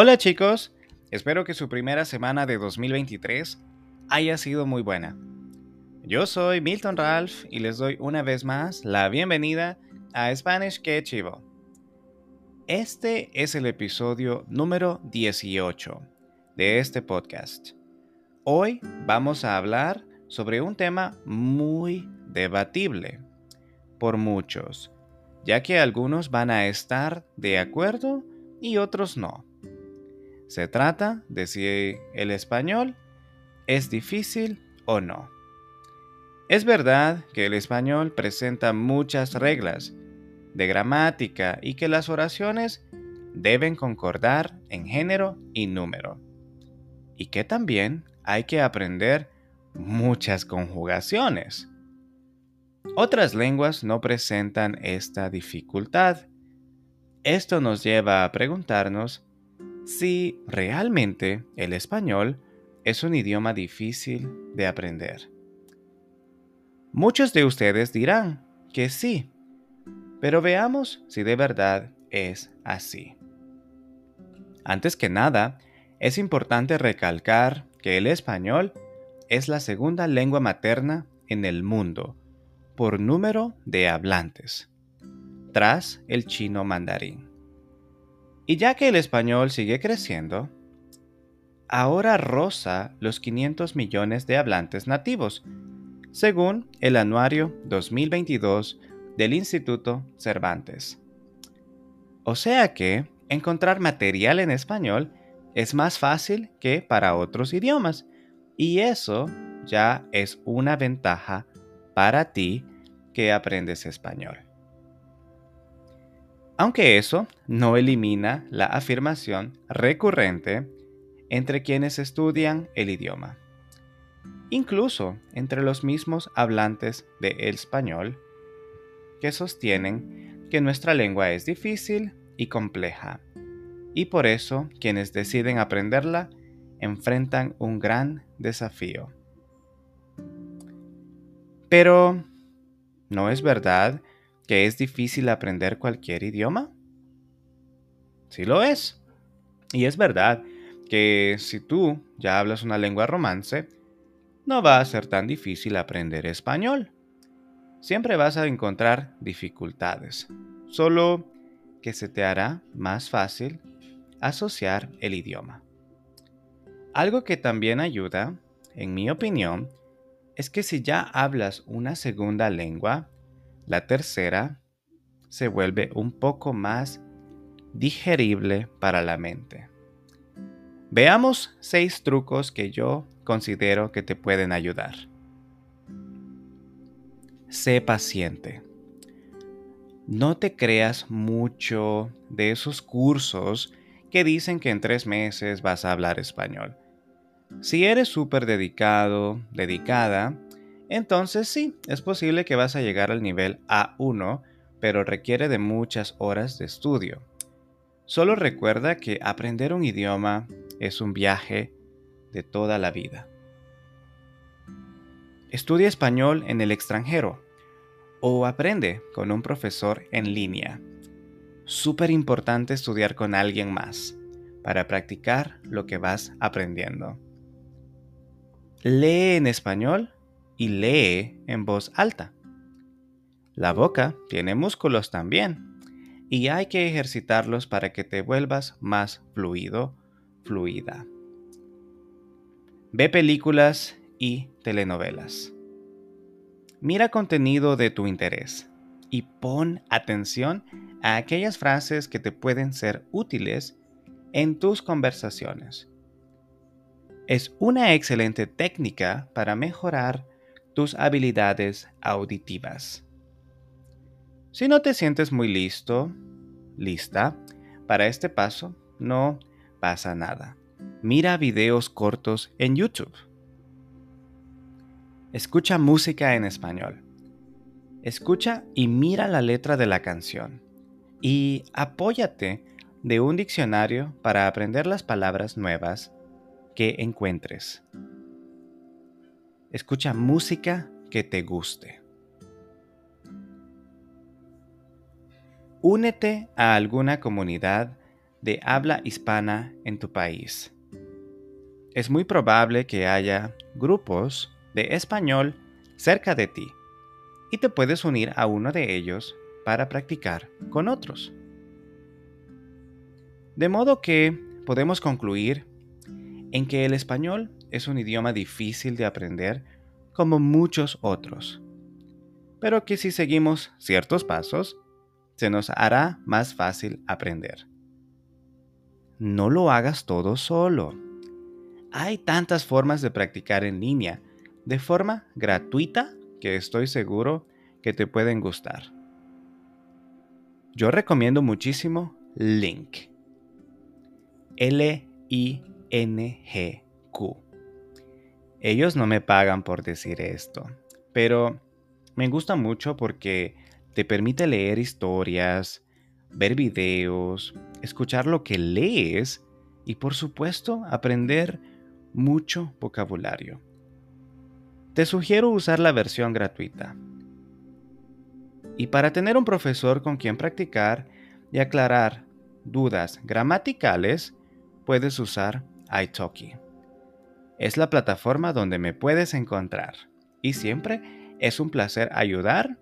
Hola chicos, espero que su primera semana de 2023 haya sido muy buena. Yo soy Milton Ralph y les doy una vez más la bienvenida a Spanish Que Chivo. Este es el episodio número 18 de este podcast. Hoy vamos a hablar sobre un tema muy debatible por muchos, ya que algunos van a estar de acuerdo y otros no. Se trata de si el español es difícil o no. Es verdad que el español presenta muchas reglas de gramática y que las oraciones deben concordar en género y número. Y que también hay que aprender muchas conjugaciones. Otras lenguas no presentan esta dificultad. Esto nos lleva a preguntarnos si realmente el español es un idioma difícil de aprender. Muchos de ustedes dirán que sí, pero veamos si de verdad es así. Antes que nada, es importante recalcar que el español es la segunda lengua materna en el mundo por número de hablantes, tras el chino mandarín. Y ya que el español sigue creciendo, ahora roza los 500 millones de hablantes nativos, según el anuario 2022 del Instituto Cervantes. O sea que encontrar material en español es más fácil que para otros idiomas, y eso ya es una ventaja para ti que aprendes español. Aunque eso no elimina la afirmación recurrente entre quienes estudian el idioma. Incluso entre los mismos hablantes de español que sostienen que nuestra lengua es difícil y compleja, y por eso quienes deciden aprenderla enfrentan un gran desafío. Pero, ¿no es verdad que es difícil aprender cualquier idioma? Sí lo es. Y es verdad que si tú ya hablas una lengua romance, no va a ser tan difícil aprender español. Siempre vas a encontrar dificultades, solo que se te hará más fácil asociar el idioma. Algo que también ayuda, en mi opinión, es que si ya hablas una segunda lengua, la tercera se vuelve un poco más digerible para la mente. Veamos seis trucos que yo considero que te pueden ayudar. Sé paciente. No te creas mucho de esos cursos que dicen que en tres meses vas a hablar español. Si eres súper dedicado, dedicada, entonces sí, es posible que vas a llegar al nivel A1, pero requiere de muchas horas de estudio. Solo recuerda que aprender un idioma es un viaje de toda la vida. Estudia español en el extranjero o aprende con un profesor en línea. Súper importante estudiar con alguien más para practicar lo que vas aprendiendo. Lee en español y lee en voz alta. La boca tiene músculos también y hay que ejercitarlos para que te vuelvas más fluido, fluida. Ve películas y telenovelas. Mira contenido de tu interés y pon atención a aquellas frases que te pueden ser útiles en tus conversaciones. Es una excelente técnica para mejorar tus habilidades auditivas. Si no te sientes muy listo, lista, para este paso, no pasa nada. Mira videos cortos en YouTube. Escucha música en español. Escucha y mira la letra de la canción. Y apóyate de un diccionario para aprender las palabras nuevas que encuentres. Escucha música que te guste. Únete a alguna comunidad de habla hispana en tu país. Es muy probable que haya grupos de español cerca de ti y te puedes unir a uno de ellos para practicar con otros. De modo que podemos concluir en que el español es un idioma difícil de aprender como muchos otros, pero que si seguimos ciertos pasos, se nos hará más fácil aprender. No lo hagas todo solo. Hay tantas formas de practicar en línea de forma gratuita que estoy seguro que te pueden gustar. Yo recomiendo muchísimo Link. L-I-N-G-Q. Ellos no me pagan por decir esto, pero me gusta mucho porque te permite leer historias, ver videos, escuchar lo que lees y por supuesto aprender mucho vocabulario. Te sugiero usar la versión gratuita. Y para tener un profesor con quien practicar y aclarar dudas gramaticales, puedes usar italki. Es la plataforma donde me puedes encontrar y siempre es un placer ayudar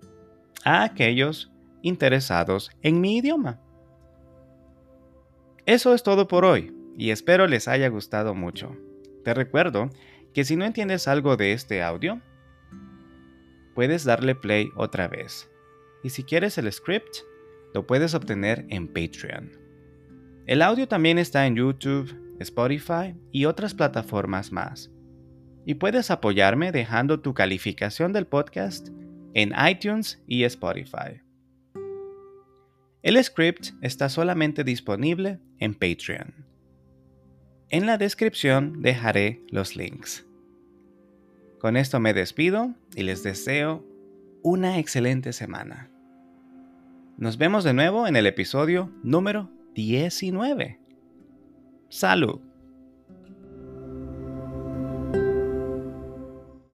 a aquellos interesados en mi idioma. Eso es todo por hoy y espero les haya gustado mucho. Te recuerdo que si no entiendes algo de este audio, puedes darle play otra vez. Y si quieres el script, lo puedes obtener en Patreon. El audio también está en YouTube, Spotify y otras plataformas más. Y puedes apoyarme dejando tu calificación del podcast en iTunes y Spotify. El script está solamente disponible en Patreon. En la descripción dejaré los links. Con esto me despido y les deseo una excelente semana. Nos vemos de nuevo en el episodio número 19. Salud.